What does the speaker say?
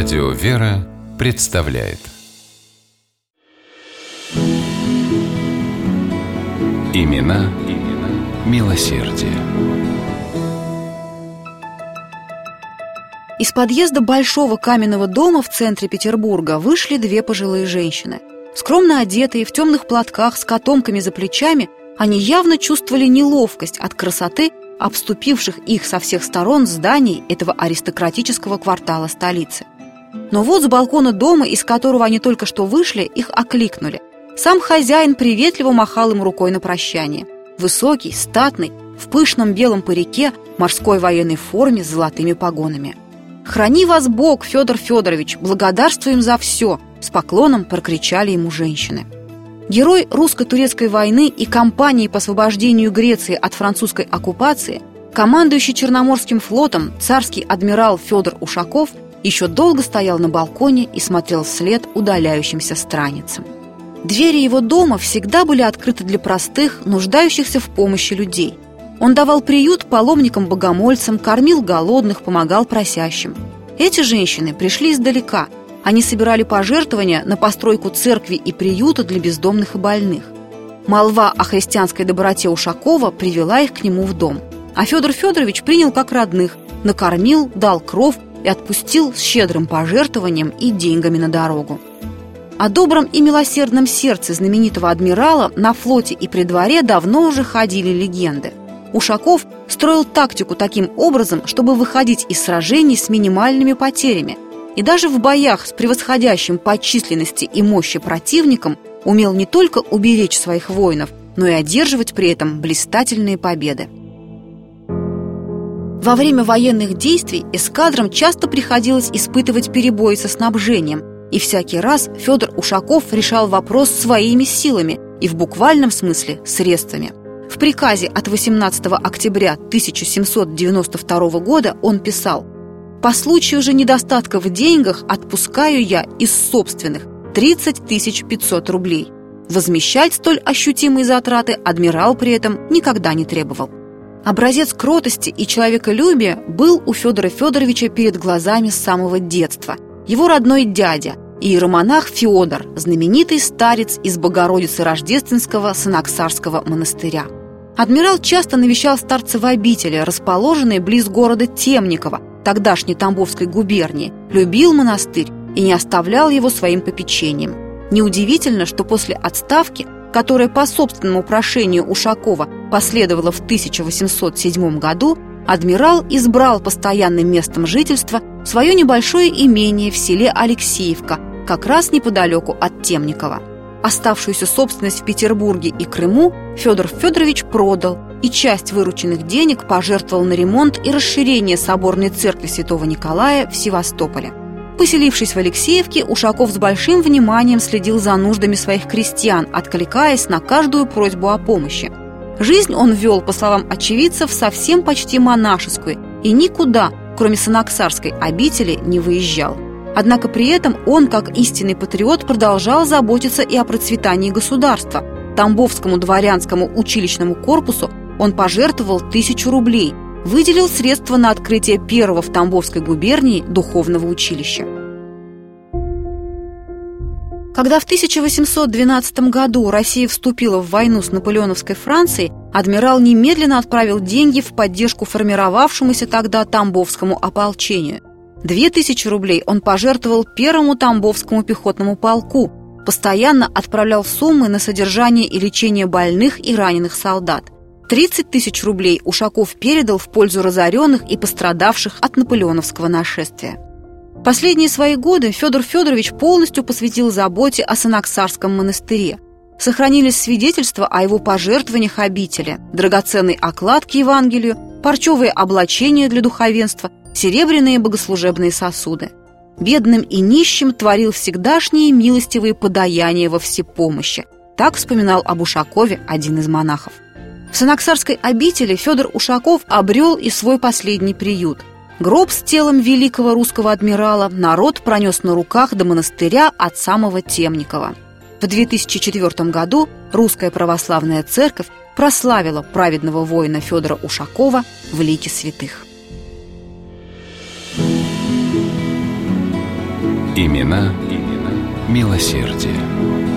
Радио «Вера» представляет Имена, имена милосердие. Из подъезда большого каменного дома в центре Петербурга вышли две пожилые женщины. Скромно одетые, в темных платках, с котомками за плечами, они явно чувствовали неловкость от красоты обступивших их со всех сторон зданий этого аристократического квартала столицы. Но вот с балкона дома, из которого они только что вышли, их окликнули. Сам хозяин приветливо махал им рукой на прощание. Высокий, статный, в пышном белом парике, морской военной форме с золотыми погонами. «Храни вас Бог, Федор Федорович, благодарствуем за все!» С поклоном прокричали ему женщины. Герой русско-турецкой войны и кампании по освобождению Греции от французской оккупации, командующий Черноморским флотом царский адмирал Федор Ушаков еще долго стоял на балконе и смотрел вслед удаляющимся страницам. Двери его дома всегда были открыты для простых, нуждающихся в помощи людей. Он давал приют паломникам-богомольцам, кормил голодных, помогал просящим. Эти женщины пришли издалека – они собирали пожертвования на постройку церкви и приюта для бездомных и больных. Молва о христианской доброте Ушакова привела их к нему в дом. А Федор Федорович принял как родных, накормил, дал кров и отпустил с щедрым пожертвованием и деньгами на дорогу. О добром и милосердном сердце знаменитого адмирала на флоте и при дворе давно уже ходили легенды. Ушаков строил тактику таким образом, чтобы выходить из сражений с минимальными потерями – и даже в боях с превосходящим по численности и мощи противником умел не только уберечь своих воинов, но и одерживать при этом блистательные победы. Во время военных действий эскадрам часто приходилось испытывать перебои со снабжением, и всякий раз Федор Ушаков решал вопрос своими силами и в буквальном смысле средствами. В приказе от 18 октября 1792 года он писал – по случаю же недостатка в деньгах отпускаю я из собственных 30 500 рублей. Возмещать столь ощутимые затраты адмирал при этом никогда не требовал. Образец кротости и человеколюбия был у Федора Федоровича перед глазами с самого детства. Его родной дядя, иеромонах Феодор, знаменитый старец из Богородицы Рождественского Санаксарского монастыря. Адмирал часто навещал старца в обители, расположенной близ города Темникова, тогдашней Тамбовской губернии, любил монастырь и не оставлял его своим попечением. Неудивительно, что после отставки, которая по собственному прошению Ушакова последовала в 1807 году, адмирал избрал постоянным местом жительства свое небольшое имение в селе Алексеевка, как раз неподалеку от Темникова. Оставшуюся собственность в Петербурге и Крыму Федор Федорович продал и часть вырученных денег пожертвовал на ремонт и расширение соборной церкви Святого Николая в Севастополе. Поселившись в Алексеевке, Ушаков с большим вниманием следил за нуждами своих крестьян, откликаясь на каждую просьбу о помощи. Жизнь он вел, по словам очевидцев, совсем почти монашескую и никуда, кроме Санаксарской обители, не выезжал. Однако при этом он, как истинный патриот, продолжал заботиться и о процветании государства. Тамбовскому дворянскому училищному корпусу он пожертвовал тысячу рублей, выделил средства на открытие первого в Тамбовской губернии духовного училища. Когда в 1812 году Россия вступила в войну с наполеоновской Францией, адмирал немедленно отправил деньги в поддержку формировавшемуся тогда Тамбовскому ополчению. Две тысячи рублей он пожертвовал первому Тамбовскому пехотному полку, постоянно отправлял суммы на содержание и лечение больных и раненых солдат – 30 тысяч рублей Ушаков передал в пользу разоренных и пострадавших от наполеоновского нашествия. Последние свои годы Федор Федорович полностью посвятил заботе о Санаксарском монастыре. Сохранились свидетельства о его пожертвованиях обители, драгоценный оклад к Евангелию, парчевые облачения для духовенства, серебряные богослужебные сосуды. Бедным и нищим творил всегдашние милостивые подаяния во всепомощи. Так вспоминал об Ушакове один из монахов. В Санаксарской обители Федор Ушаков обрел и свой последний приют. Гроб с телом великого русского адмирала народ пронес на руках до монастыря от самого Темникова. В 2004 году Русская Православная Церковь прославила праведного воина Федора Ушакова в лике святых. Имена, имена милосердие.